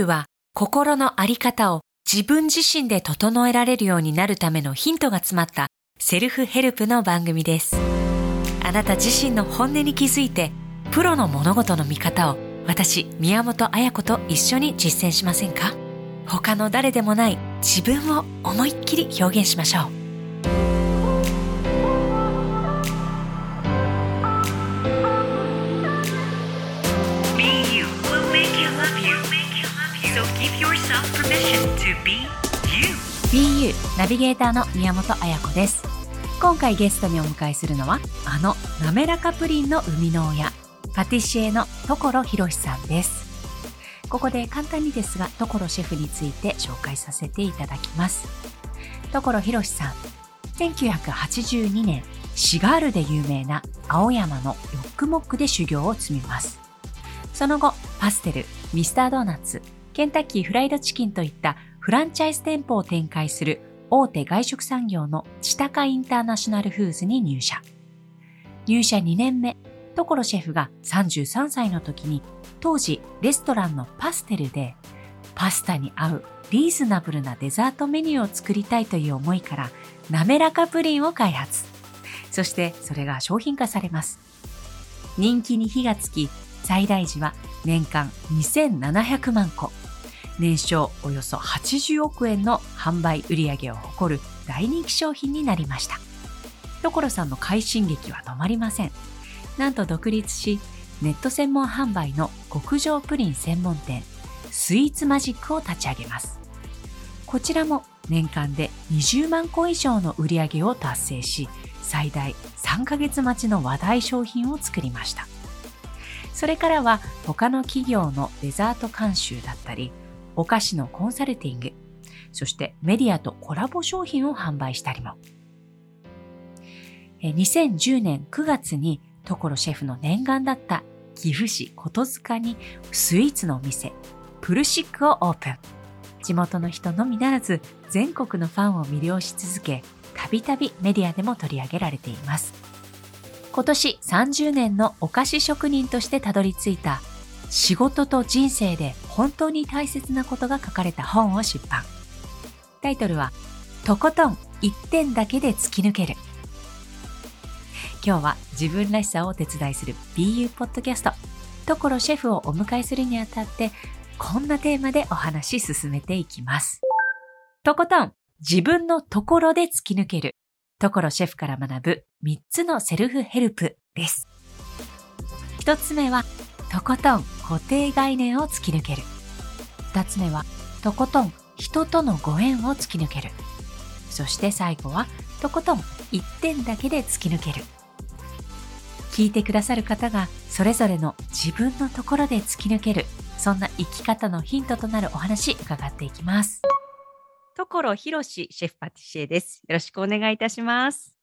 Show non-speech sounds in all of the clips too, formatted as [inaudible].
BU は心のあり方を自分自身で整えられるようになるためのヒントが詰まったセルフヘルプの番組です。あなた自身の本音に気づいて、プロの物事の見方を私、宮本彩子と一緒に実践しませんか？他の誰でもない自分を思いっきり表現しましょう。BU ナビゲーターの宮本彩子です。今回ゲストにお迎えするのはあの滑らかプリンの生みの親パティシエの所博さんです。ここで簡単にですが所シェフについて紹介させていただきます。所博さん1982年シガールで有名な青山のロックモックで修行を積みます。その後パステルミスタードーナツケンタッキーフライドチキンといったフランチャイズ店舗を展開する大手外食産業のチタカインターナショナルフーズに入社。入社2年目、所シェフが33歳の時に当時レストランのパステルでパスタに合うリーズナブルなデザートメニューを作りたいという思いから滑らかプリンを開発。そしてそれが商品化されます。人気に火がつき、最大時は年間2700万個。年商およそ80億円の販売売上を誇る大人気商品になりました。所さんの快進撃は止まりません。なんと独立し、ネット専門販売の極上プリン専門店、スイーツマジックを立ち上げます。こちらも年間で20万個以上の売り上げを達成し、最大3ヶ月待ちの話題商品を作りました。それからは他の企業のデザート監修だったり、お菓子のコンサルティング、そしてメディアとコラボ商品を販売したりも。2010年9月に所シェフの念願だった岐阜市琴塚にスイーツのお店、プルシックをオープン。地元の人のみならず全国のファンを魅了し続け、たびたびメディアでも取り上げられています。今年30年のお菓子職人としてたどり着いた仕事と人生で本当に大切なことが書かれた本を出版。タイトルは、とことん一点だけで突き抜ける。今日は自分らしさをお手伝いする BU ポッドキャスト、所シェフをお迎えするにあたって、こんなテーマでお話し進めていきます。とことん自分のところで突き抜ける。所シェフから学ぶ3つのセルフヘルプです。1つ目は、とことん固定概念を突き抜ける。2つ目は、とことん人とのご縁を突き抜ける。そして最後は、とことん一点だけで突き抜ける。聞いてくださる方がそれぞれの自分のところで突き抜ける、そんな生き方のヒントとなるお話伺っていきます。所博シェフパティシエです。よろしくお願いいたします。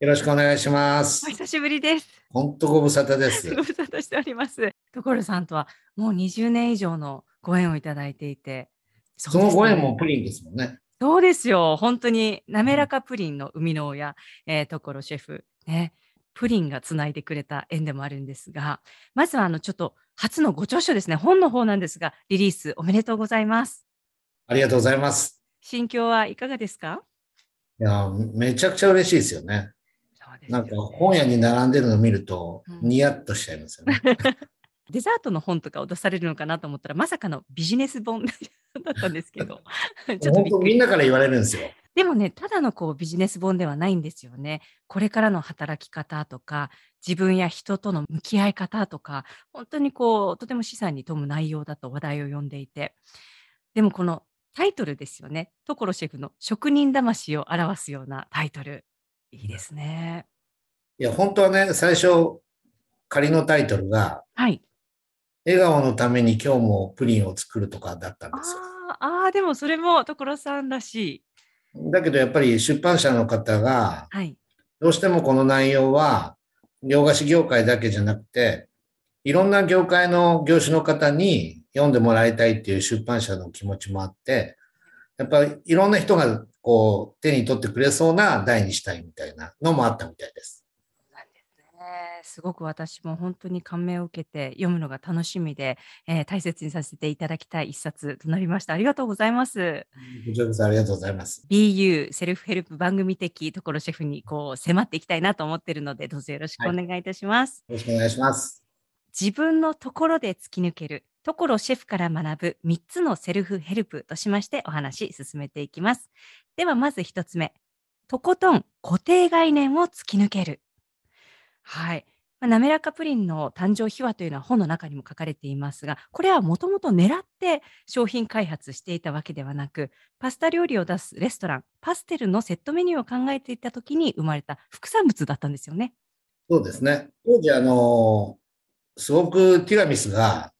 よろしくお願いしますお。久しぶりです。本当ご無沙汰ですご。無沙汰しております。所さんとはもう20年以上のご縁をいただいていて、そそのご縁もプリンですもんね。そうですよ。本当に滑らかプリンの生みの親、えー、所シェフ、ね、プリンがつないでくれた縁でもあるんですが、まずはあのちょっと初のご著書ですね、本の方なんですが、リリースおめでとうございます。ありがとうございます。心境はいかがですか？いや、めちゃくちゃ嬉しいですよね。なんか本屋に並んでるのを見るとうんニヤッとしちゃいますよね。[laughs] デザートの本とかを出されるのかなと思ったら、まさかのビジネス本だったんですけど、[laughs] ちょっとみんなから言われるんですよ。でもね、ただのこうビジネス本ではないんですよね。これからの働き方とか、自分や人との向き合い方とか、本当にこう、とても資産に富む内容だと話題を呼んでいて。でもこのタイトルですよね。所シェフの職人魂を表すようなタイトル。いいですね。いや、本当はね、最初、仮のタイトルが、はい。笑顔のために今日もプリンを作るとかだったんあですよ。ーあー、でもそれも所さんらしい。だけどやっぱり出版社の方が、はい。どうしてもこの内容は、洋菓子業界だけじゃなくて、いろんな業界の業種の方に読んでもらいたいっていう出版社の気持ちもあって、やっぱりいろんな人がこう手に取ってくれそうな題にしたいみたいなのもあったみたいです。なんですすごく私も本当に感銘を受けて読むのが楽しみで、えー大切にさせていただきたい一冊となりました。ありがとうございます。こちらこそありがとうございます。BU セルフヘルプ番組的ところシェフにこう迫っていきたいなと思っているので、どうぞよろしくお願いいたします。よろしくお願いします。自分のところで突き抜けるところシェフから学ぶ3つのセルフヘルプとしましてお話し進めていきます。ではまず1つ目。とことん固定概念を突き抜ける。はい。まあ滑らかプリンの誕生秘話というのは本の中にも書かれていますが、これはもともと狙って商品開発していたわけではなく、パスタ料理を出すレストラン、パステルのセットメニューを考えていた時に生まれた副産物だったんですよね。そうですね。当時、あの、すごくティラミスが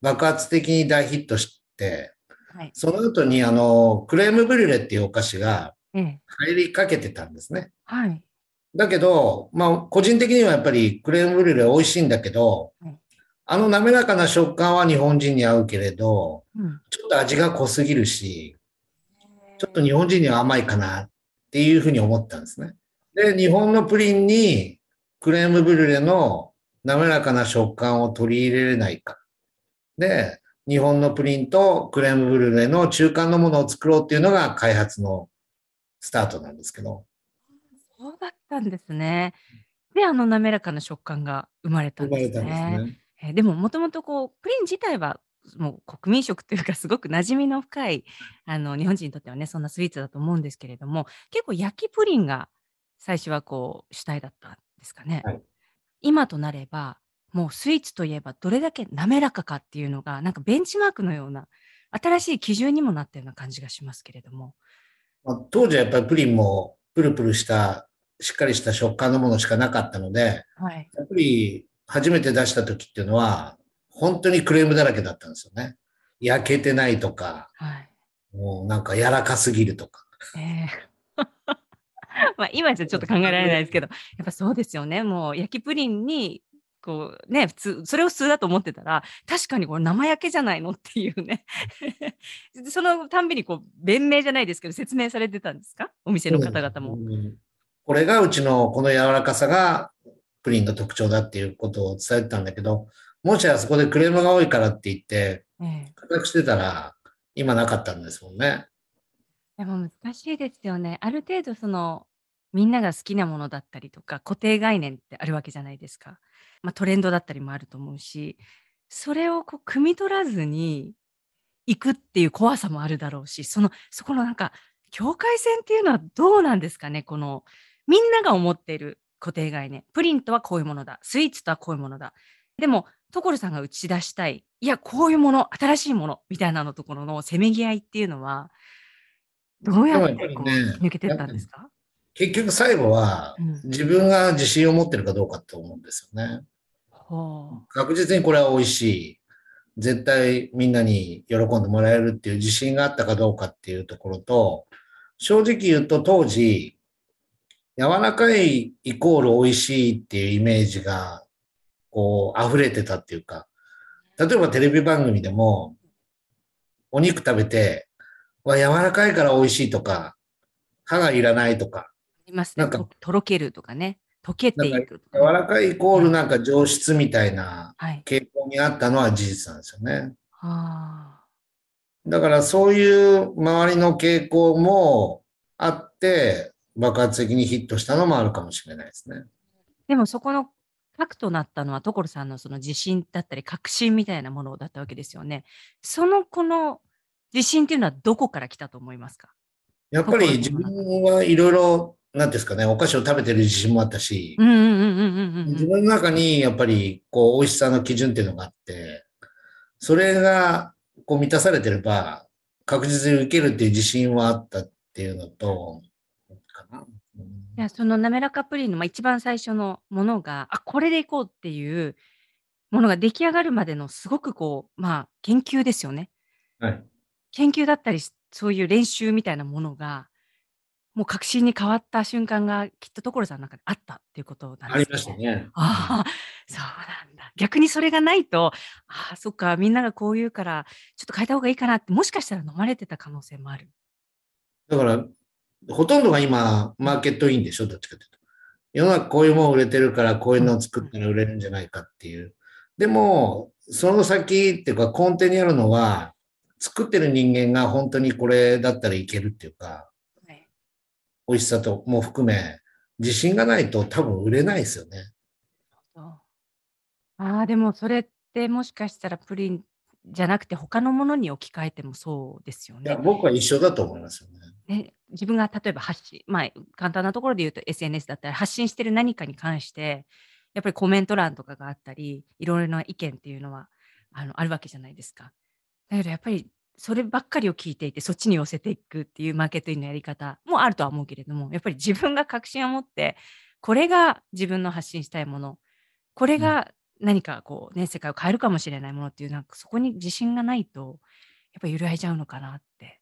爆発的に大ヒットして、はい。その後に、あの、クレームブリュレっていうお菓子がええ。入りかけてたんですね。はい。だけど、まあ、個人的にはやっぱりクレームブリュレ美味しいんだけどうん、あの滑らかな食感は日本人に合うけれど、うん。ちょっと味が濃すぎるし、ちょっと日本人には甘いかなっていうふうに思ったんですね。で、日本のプリンにクレームブリュレの滑らかな食感を取り入れれないか。で、日本のプリンとクレームブリュレの中間のものを作ろうっていうのが開発のスタートなんですけど、そうだったんですね。で、あの滑らかな食感が生まれたんです生まれたんで。ね。えーでも、もともとこう、プリン自体は、もう国民食というか、すごく馴染みの深い、あの、日本人にとってはね、そんなスイーツだと思うんですけれども、結構焼きプリンが最初はこう、主体だったんですかね。はい今となれば、もうスイーツといえばどれだけ滑らかかっていうのが、なんかベンチマークのような、新しい基準にもなったような感じがしますけれども。まあ当時はやっぱりプリンもプルプルした、しっかりした食感のものしかなかったので、はい。やっぱり初めて出した時っていうのは、本当にクレームだらけだったんですよね。焼けてないとか、はい。もうなんか柔らかすぎるとか。ええ [laughs] まあ今じゃちょっと考えられないですけど、やっぱそうですよね。もう焼きプリンに、こうね、普通、それを普通だと思ってたら、確かにこれ生焼けじゃないのっていうね。[laughs] でそのたんびにこう、弁明じゃないですけど、説明されてたんですか？お店の方々も。うんこれがうちのこの柔らかさがプリンの特徴だっていうことを伝えてたんだけど、もしあそこでクレームが多いからって言って、ええ固くしてたら、今なかったんですもんね。でも難しいですよね。ある程度そのみんなが好きなものだったりとか固定概念ってあるわけじゃないですか。まあ、トレンドだったりもあると思うし、それをこう汲み取らずに行くっていう怖さもあるだろうし、そのそこのなんか境界線っていうのはどうなんですかね？このみんなが思っている固定概念。プリンとはこういうものだ。スイーツとはこういうものだ。でも所さんが打ち出したい、いや、こういうもの、新しいものみたいなのところのせめぎ合いっていうのは、どうやってこうね抜けてったんですか？結局最後はうん自分が自信を持ってるかどうかって思うんですよね。ほ確実にこれは美味しい。絶対みんなに喜んでもらえるっていう自信があったかどうかっていうところと、正直言うと当時、柔らかいイコール美味しいっていうイメージが、こう、溢れてたっていうか、例えばテレビ番組でも、お肉食べて、わ、柔らかいから美味しいとか、歯がいらないとか、ありますね。なんかととろけるとかね。溶けていくと柔かね、らかいイコールなんか上質みたいなはい。傾向にあったのは事実なんですよね。あだからそういう周りの傾向もあって、爆発的にヒットしたのもあるかもしれないですね。ーでもそこの核となったのは所さんのその自信だったり確信みたいなものだったわけですよね。そのこの自信っていうのはどこから来たと思いますか？やっぱり自分はいろいろ、なんですかね、お菓子を食べてる自信もあったし。自分の中にやっぱりこう美味しさの基準っていうのがあって、それがこう満たされてれば確実に受けるっていう自信はあったっていうのと、いやその滑らかプリンのまあ一番最初のものがあこれでいこうっていうものが出来上がるまでのすごくこうまあ研究ですよねはい。研究だったりそういう練習みたいなものがもう確信に変わった瞬間がきっと所さんの中であったっていうことなんありですましたね。ああ、そうなんだ。逆にそれがないと、ああ、そっか、みんながこう言うから、ちょっと変えた方がいいかなって、もしかしたら飲まれてた可能性もある。だから、ほとんどが今、マーケットインでしょ、どっちかというと。世の中こういうもの売れてるからこういうのを作ったら売れるんじゃないかっていう。でも、その先っていうか根底にあるのは、作ってる人間が本当にこれだったらいけるっていうか、はい美味しさとも含め、自信がないと多分売れないですよね。ああ、でもそれってもしかしたらプリンじゃなくて他のものに置き換えてもそうですよいやね。僕は一緒だと思いますよね。ね自分が例えば発信、まあ簡単なところで言うと SNS だったら発信してる何かに関して、やっぱりコメント欄とかがあったり、いろいろな意見っていうのはあのあるわけじゃないですか。だけどやっぱりそればっかりを聞いていて、そっちに寄せていくっていうマーケティングのやり方もあるとは思うけれども、やっぱり自分が確信を持って、これが自分の発信したいもの、これが何かこうね、世界を変えるかもしれないものっていう、なんかそこに自信がないと、やっぱり揺らいじゃうのかなって。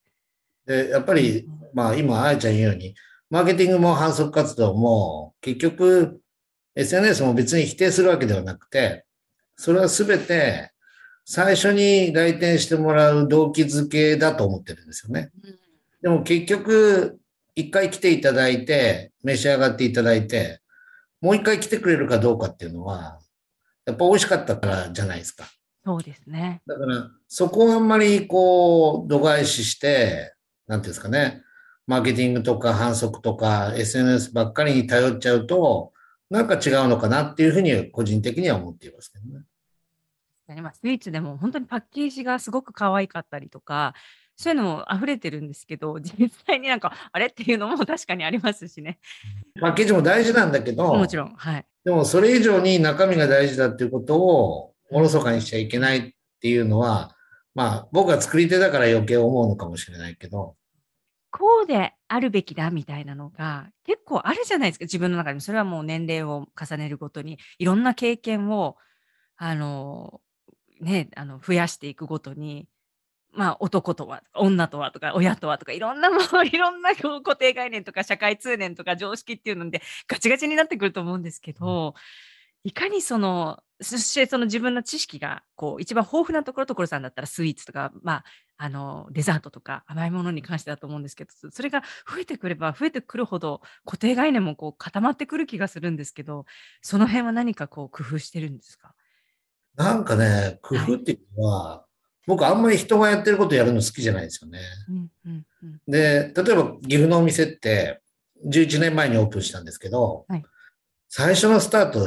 で、やっぱり、まあ今、あやちゃん言うように、マーケティングも反則活動も、結局、SNS も別に否定するわけではなくて、それはすべて、最初に来店してもらう動機づけだと思ってるんですよね。でも結局、一回来ていただいて、召し上がっていただいて、もう一回来てくれるかどうかっていうのは、やっぱ美味しかったからじゃないですか。そうですね。だから、そこをあんまりこう、度外視して、なんていうんですかね、マーケティングとか反則とか SNS ばっかりに頼っちゃうと、なんか違うのかなっていうふうに個人的には思っていますけどね。まあ、スイーツでも本当にパッケージがすごく可愛かったりとか、そういうのも溢れてるんですけど、[laughs] 実際になんか、あれ？っていうのも確かにありますしね。[laughs] パッケージも大事なんだけど、もちろん、はい。でもそれ以上に中身が大事だっていうことをおろそかにしちゃいけないっていうのは、まあ僕は作り手だから余計思うのかもしれないけど、こうであるべきだみたいなのが結構あるじゃないですか、自分の中に。それはもう年齢を重ねるごとに、いろんな経験を、あの、ね、あの増やしていくごとに、まあ、男とは、女とはとか、親とはとか、いろんなもう、[laughs] いろんな固定概念とか、社会通念とか、常識っていうので、ガチガチになってくると思うんですけど、いかにその、そしてその自分の知識が、こう、一番豊富なところ、所さんだったらスイーツとか、まあ、あの、デザートとか甘いものに関してだと思うんですけど、それが増えてくれば増えてくるほど固定概念もこう固まってくる気がするんですけど、その辺は何かこう工夫してるんですか？なんかね、工夫っていうのは、僕あんまり人がやってることやるの好きじゃないですよね。うんうんうん。で、例えば岐阜のお店って11年前にオープンしたんですけど、はい最初のスタート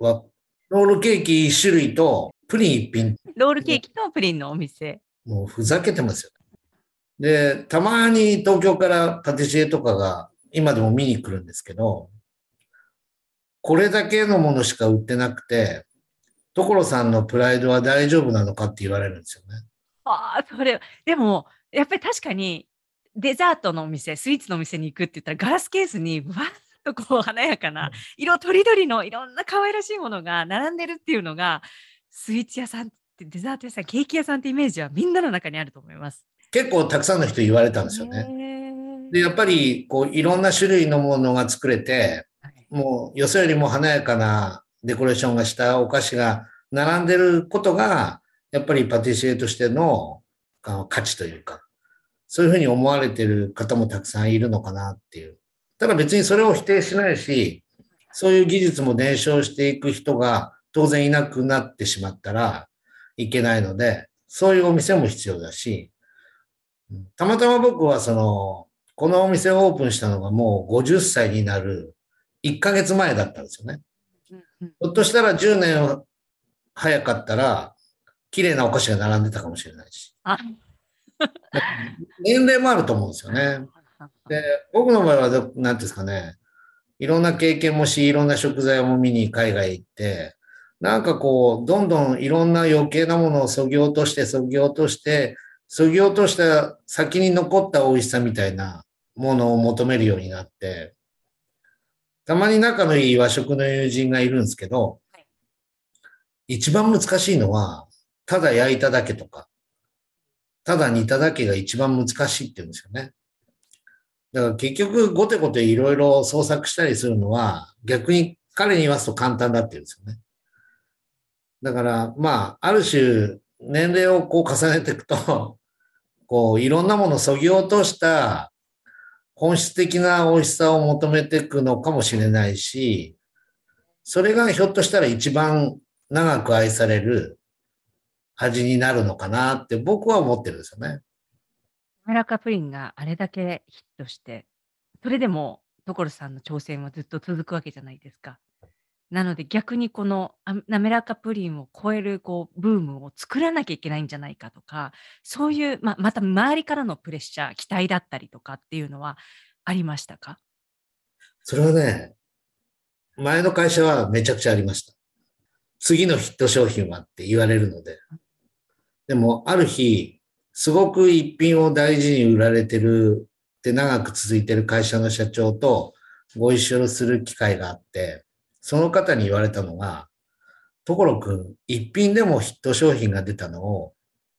はロールケーキ1種類とプリン1品、ロールケーキとプリンのお店。もうふざけてますよ。で、たまに東京からパティシエとかが今でも見に来るんですけど、これだけのものしか売ってなくて、所さんのプライドは大丈夫なのかって言われるんですよね。ああ、それ、でも、やっぱり確かに、デザートのお店、スイーツのお店に行くって言ったら、ガラスケースに、わーっとこう、華やかな、色とりどりのいろんな可愛らしいものが並んでるっていうのが、スイーツ屋さんって、デザート屋さん、ケーキ屋さんってイメージはみんなの中にあると思います。結構たくさんの人言われたんですよね。ねで、やっぱり、こう、いろんな種類のものが作れて、はいもう、よそよりも華やかなデコレーションがしたお菓子が並んでることが、やっぱりパティシエとしての価値というか、そういうふうに思われてる方もたくさんいるのかなっていう。ただ別にそれを否定しないし、そういう技術も伝承していく人が当然いなくなってしまったらいけないので、そういうお店も必要だし、うんたまたま僕はその、このお店をオープンしたのがもう50歳になる1ヶ月前だったんですよね。ひょっとしたら10年早かったら、綺麗なお菓子が並んでたかもしれないし。あ [laughs] 年齢もあると思うんですよね。[laughs] で、僕の場合はど、なんていうんですかね、いろんな経験もし、いろんな食材も見に海外行って、なんかこう、どんどんいろんな余計なものをそぎ落として、そぎ落として、そぎ落とした先に残った美味しさみたいなものを求めるようになって、たまに仲のいい和食の友人がいるんですけどはい、一番難しいのは、ただ焼いただけとか、ただ煮ただけが一番難しいって言うんですよね。だから結局、ごてごていろいろ創作したりするのは、逆に彼に言わすと簡単だって言うんですよね。だから、まあ、ある種、年齢をこう重ねていくと、[laughs] こう、いろんなものをそぎ落とした、本質的な美味しさを求めていくのかもしれないし、それがひょっとしたら一番長く愛される味になるのかなって僕は思ってるんですよね。滑らかプリンがあれだけヒットして、それでも所さんの挑戦はずっと続くわけじゃないですか。なので逆にこのあ滑らかプリンを超えるこうブームを作らなきゃいけないんじゃないかとか、そういう、ままた周りからのプレッシャー、期待だったりとかっていうのはありましたか？それはね、前の会社はめちゃくちゃありました。次のヒット商品はって言われるので。でも、ある日、すごく一品を大事に売られてるって長く続いてる会社の社長とご一緒する機会があって、その方に言われたのが、所くん、一品でもヒット商品が出たのを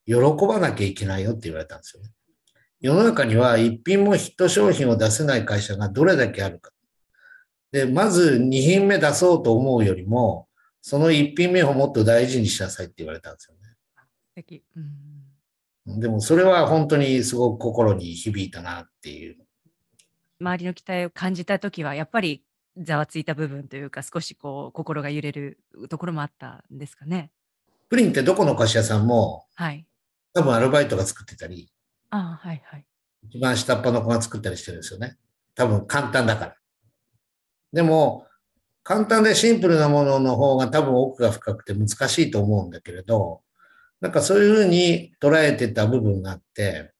喜ばなきゃいけないよって言われたんですよね。世の中には一品もヒット商品を出せない会社がどれだけあるか。で、まず2品目出そうと思うよりも、その1品目をもっと大事にしなさいって言われたんですよ。敵うんでもそれは本当にすごく心に響いたなっていう。周りの期待を感じたときは、やっぱりざわついた部分というか、少しこう心が揺れるところもあったんですかね。プリンってどこの菓子屋さんもはい。多分アルバイトが作ってたり、ああ、はいはい。一番下っ端の子が作ったりしてるんですよね。多分簡単だから。でも、簡単でシンプルなものの方が多分奥が深くて難しいと思うんだけれど、なんかそういうふうに捉えてた部分があって、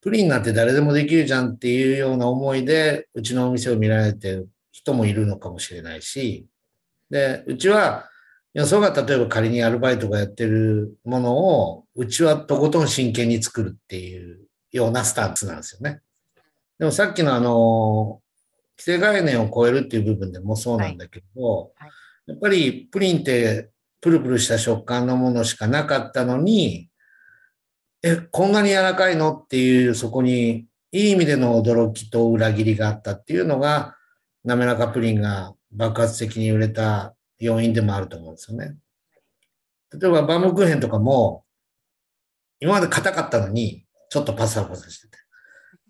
プリンなんて誰でもできるじゃんっていうような思いで、うちのお店を見られてる人もいるのかもしれないし、で、うちは、よそが例えば仮にアルバイトがやってるものを、うちはとことん真剣に作るっていうようなスタンスなんですよね。でもさっきのあの、規制概念を超えるっていう部分でもそうなんだけど、はいはいやっぱりプリンってプルプルした食感のものしかなかったのに、え、こんなに柔らかいのっていう、そこにいい意味での驚きと裏切りがあったっていうのが、滑らかプリンが爆発的に売れた要因でもあると思うんですよね。例えばバームクーヘンとかも、今まで硬かったのに、ちょっとパサパサしてて、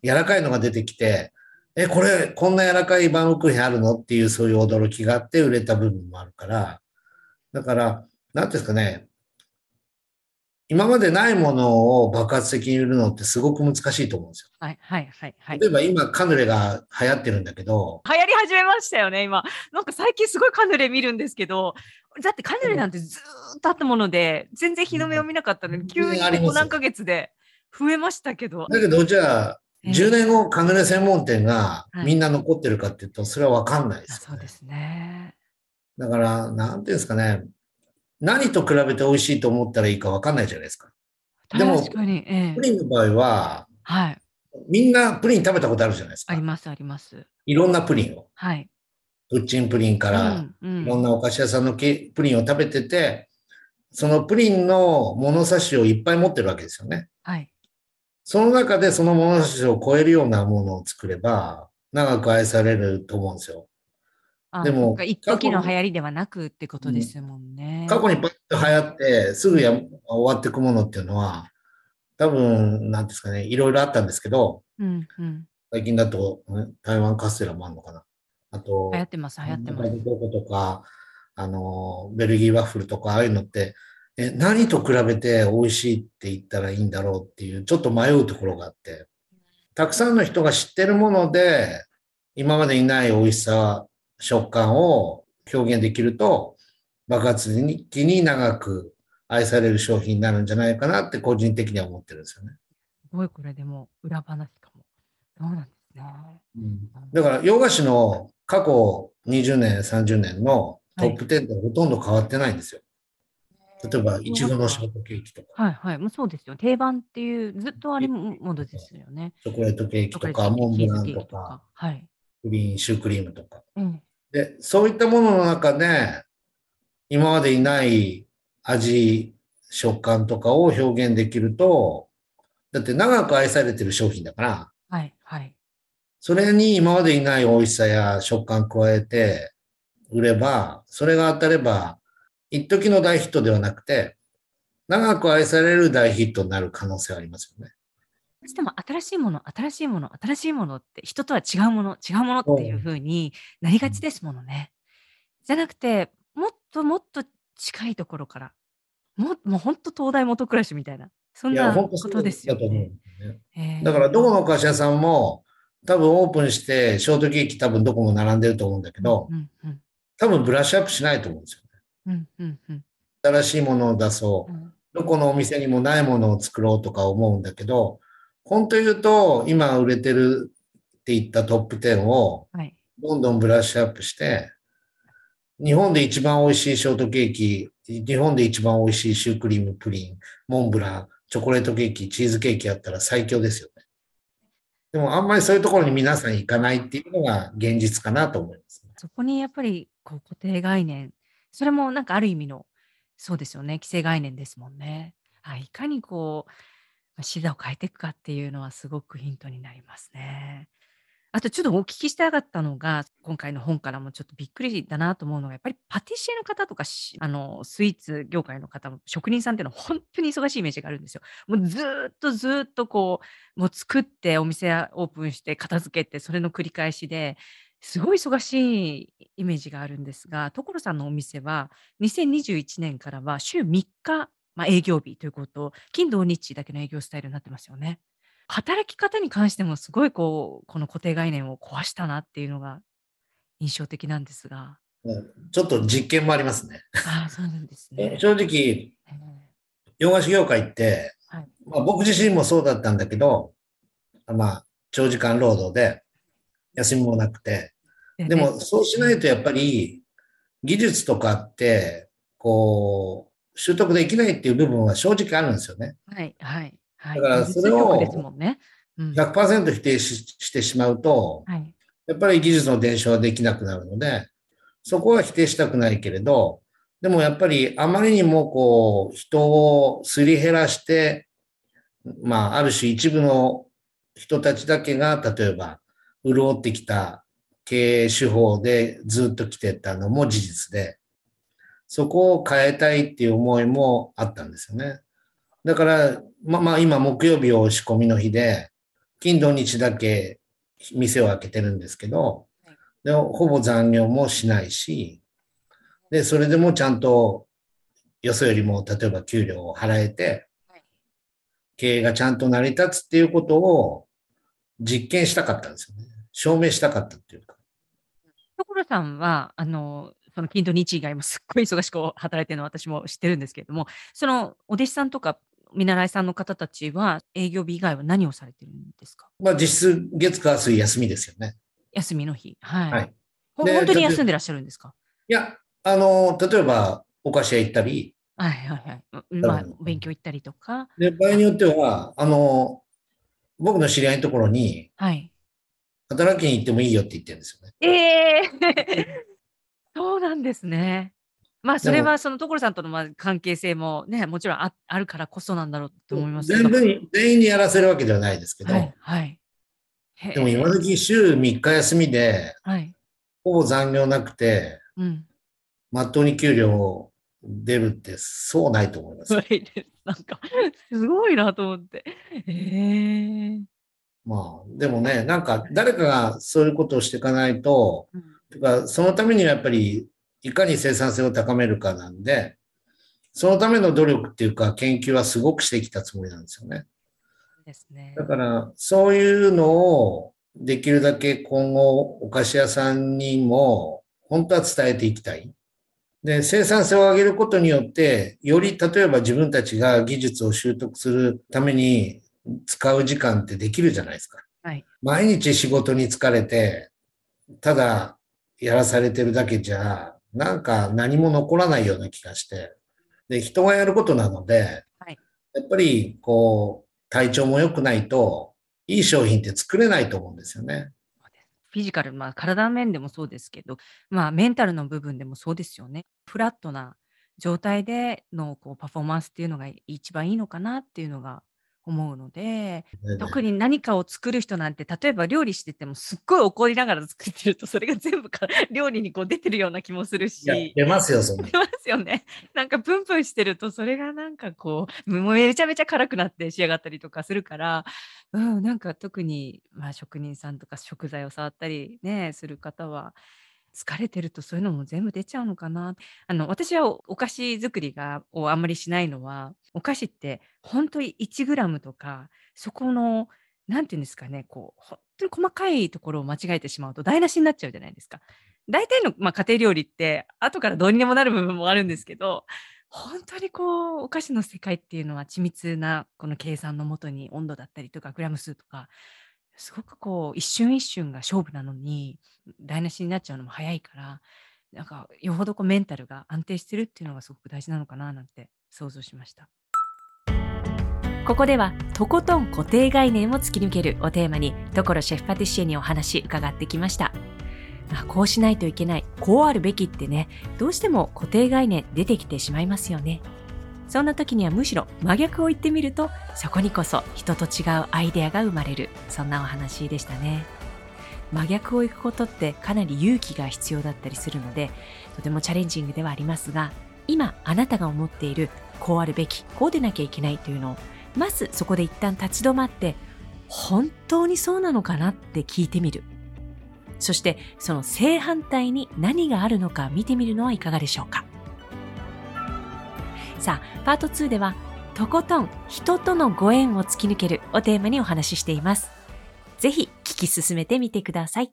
柔らかいのが出てきて、え、これ、こんな柔らかいバームクーヘンあるのっていうそういう驚きがあって売れた部分もあるから、だから、なんですかね、今までないものを爆発的に売るのってすごく難しいと思うんですはいはいはいはいよ。。例えば今、カヌレが流行ってるんだけど、流行り始めましたよね、今。なんか最近すごいカヌレ見るんですけど、だってカヌレなんてずーっとあったもので、全然日の目を見なかったのに、急にここ何ヶ月で増えましたけど。だけど、じゃあ、ええ10年後カヌレ専門店がはいみんな残ってるかっていうと、それはわかんないであすよね。そうですね。だから、なんていうんですかね、何と比べて美味しいと思ったらいいかわかんないじゃないですか。でも確かに、えプえリンの場合は、はい。みんなプリン食べたことあるじゃないですかあり。ますあります。いろんなプリンを。はい。プッチンプリンから、うんうんいろんなお菓子屋さんのけプリンを食べてて、そのプリンの物差しをいっぱい持ってるわけですよね。はい。その中でその物差しを超えるようなものを作れば、長く愛されると思うんですよ。あでも一時の流行りではなくってことですもんね。過去にパッと流行って、すぐや終わっていくものっていうのは、多分、なんですかね、いろいろあったんですけど、うんうん。最近だと、ん台湾カステラもあるのかな。あと、流行ってます流行ってます。とか、あの、ベルギーワッフルとか、ああいうのって、え、何と比べて美味しいって言ったらいいんだろうっていう、ちょっと迷うところがあって、たくさんの人が知ってるもので、今までにない美味しさ、食感を表現できると、爆発的に長く愛される商品になるんじゃないかなって個人的には思ってるんですよね。すごいこれでも裏話かも。そうなんですね。だから、洋菓子の過去20年、30年のトップ10ってほとんど変わってないんですよ。例えば、いちごのショートケーキとか、はいはい。もうそうですよ。定番っていう、ずっとありものですよね。チョコレートケーキとか、モンブランとか、。はい。プリン、シュークリームとか。うん。で、そういったものの中で、今までにない味、食感とかを表現できると、だって長く愛されてる商品だから、はいはい。それに今までにない美味しさや食感加えて売れば、それが当たれば、一時の大ヒットではなくて、長く愛される大ヒットになる可能性はありますよね。つでも新しいもの、新しいもの、新しいものって人とは違うもの、違うものっていう風になりがちですものね。じゃなくて、もっともっと近いところから、ももう本当東大元暮らしみたいな、そんなことですよね。ですよね。えーだから、どこの会社さんも、多分オープンして、ショートケーキ多分どこも並んでると思うんだけどう、んうん多分ブラッシュアップしないと思うんですよね。うんうんうん新しいものを出そうう。んどこのお店にもないものを作ろうとか思うんだけど、本当言うと、今売れてるって言ったトップ10を、はい。どんどんブラッシュアップして、日本で一番美味しいショートケーキ、日本で一番美味しいシュークリームプリン、モンブラン、チョコレートケーキ、チーズケーキあったら最強ですよね。でもあんまりそういうところに皆さん行かないっていうのが現実かなと思います。そこにやっぱりこう固定概念、それもなんかある意味の、そうですよね、既成概念ですもんね。あいかにこう、まあ視座を変えていくかっていうのはすごくヒントになりますね。あとちょっとお聞きしたかったのが、今回の本からもちょっとびっくりだなと思うのが、やっぱりパティシエの方とか、あのスイーツ業界の方も、職人さんっていうのは本当に忙しいイメージがあるんですよ。もうずっとずっとこう、もう作ってお店オープンして片付けて、それの繰り返しで、すごい忙しいイメージがあるんですが、所さんのお店は2021年からは週3日、まあ、営業日ということ、金土日だけの営業スタイルになってますよね。働き方に関してもすごいこう、この固定概念を壊したなっていうのが印象的なんですが。うんちょっと実験もありますね。ああ、そうなんですね。正直、えー洋菓子業界って、はいまあ、僕自身もそうだったんだけど、まあ、長時間労働で休みもなくて、でもそうしないとやっぱり技術とかって、こう、習得できないっていう部分は正直あるんですよね。はい、はい、はい。だからそれを技術力ですもんね。うん100%否定ししてしまうと、はい。やっぱり技術の伝承はできなくなるので、そこは否定したくないけれど、でもやっぱりあまりにもこう、人をすり減らして、まあ、ある種一部の人たちだけが、例えば、潤ってきた経営手法でずっと来てたのも事実で、そこを変えたいっていう思いもあったんですよね。だから、まあまあ今木曜日を仕込みの日で、金土日だけ店を開けてるんですけど、でほぼ残業もしないし、で、それでもちゃんとよそよりも例えば給料を払えて、経営がちゃんと成り立つっていうことを実験したかったんですよね。証明したかったっていうか。所さんは、あの、その金土日以外もすっごい忙しく働いてるのは私も知ってるんですけれども、そのお弟子さんとか見習いさんの方たちは営業日以外は何をされてるんですか？まあ実質月火水休みですよね。休みの日。はい。はい本当に休んでらっしゃるんですか？いや、あの、例えばお菓子屋行ったり、はいはいはい。うんまあうん、勉強行ったりとか。で、場合によっては、あの、僕の知り合いのところにはい。働きに行ってもいいよって言ってるんですよね。ええ [laughs] そうなんですね。まあ、それはその所さんとのまあ関係性もね、もちろんああるからこそなんだろうと思います。全部に、全員にやらせるわけではないですけど、はい。はい。でも今時週3日休みで、はい。ほぼ残業なくて、うん。まっとうに給料出るって、そうないと思います。ないです。なんか、すごいなと思って。へえまあ、でもね、なんか誰かがそういうことをしていかないと、うんてかそのためにはやっぱり、いかに生産性を高めるかなんで、そのための努力っていうか研究はすごくしてきたつもりなんですよね。ですね。だから、そういうのをできるだけ今後お菓子屋さんにも本当は伝えていきたい。で、生産性を上げることによって、より例えば自分たちが技術を習得するために使う時間ってできるじゃないですか。はい。毎日仕事に疲れて、ただやらされてるだけじゃ、なんか何も残らないような気がして。で、人がやることなので、はいやっぱりこう、体調も良くないと、いい商品って作れないと思うんですよね。フィジカル、まあ、体の面でもそうですけど、まあ、メンタルの部分でもそうですよね。フラットな状態でのこうパフォーマンスっていうのが一番いいのかなっていうのが、思うので、特に何かを作る人なんて、例えば料理しててもすっごい怒りながら作ってると、それが全部か [laughs] 料理にこう出てるような気もするし。出ますよ、そ。出ますよね。なんかプンプンしてると、それがなんかこう、もうめちゃめちゃ辛くなって仕上がったりとかするから、うん、なんか特に、まあ、職人さんとか食材を触ったりね、する方は、疲れてるとそういうのも全部出ちゃうのかな。あの、私はお菓子作りがをあんまりしないのは、お菓子って本当に1グラムとか、そこの、なんていうんですかね、こう、本当に細かいところを間違えてしまうと台無しになっちゃうじゃないですか。大体の、まあ、家庭料理って後からどうにでもなる部分もあるんですけど、本当にこう、お菓子の世界っていうのは緻密なこの計算のもとに温度だったりとかグラム数とか、すごくこう一瞬一瞬が勝負なのに台無しになっちゃうのも早いからなんかよほどこうメンタルが安定してるっていうのがすごく大事なのかななんて想像しました。ここではとことん固定概念を突き抜けるをテーマに所シェフパティシエにお話伺ってきました。まあこうしないといけないこうあるべきってねどうしても固定概念出てきてしまいますよね。そんな時にはむしろ真逆を言ってみるとそこにこそ人と違うアイデアが生まれる。そんなお話でしたね。真逆を行くことってかなり勇気が必要だったりするのでとてもチャレンジングではありますが今あなたが思っているこうあるべきこうでなきゃいけないというのをまずそこで一旦立ち止まって本当にそうなのかなって聞いてみる。そしてその正反対に何があるのか見てみるのはいかがでしょうか。さあ、パート2では、とことん人とのご縁を突き抜けるをテーマにお話ししています。ぜひ聞き進めてみてください。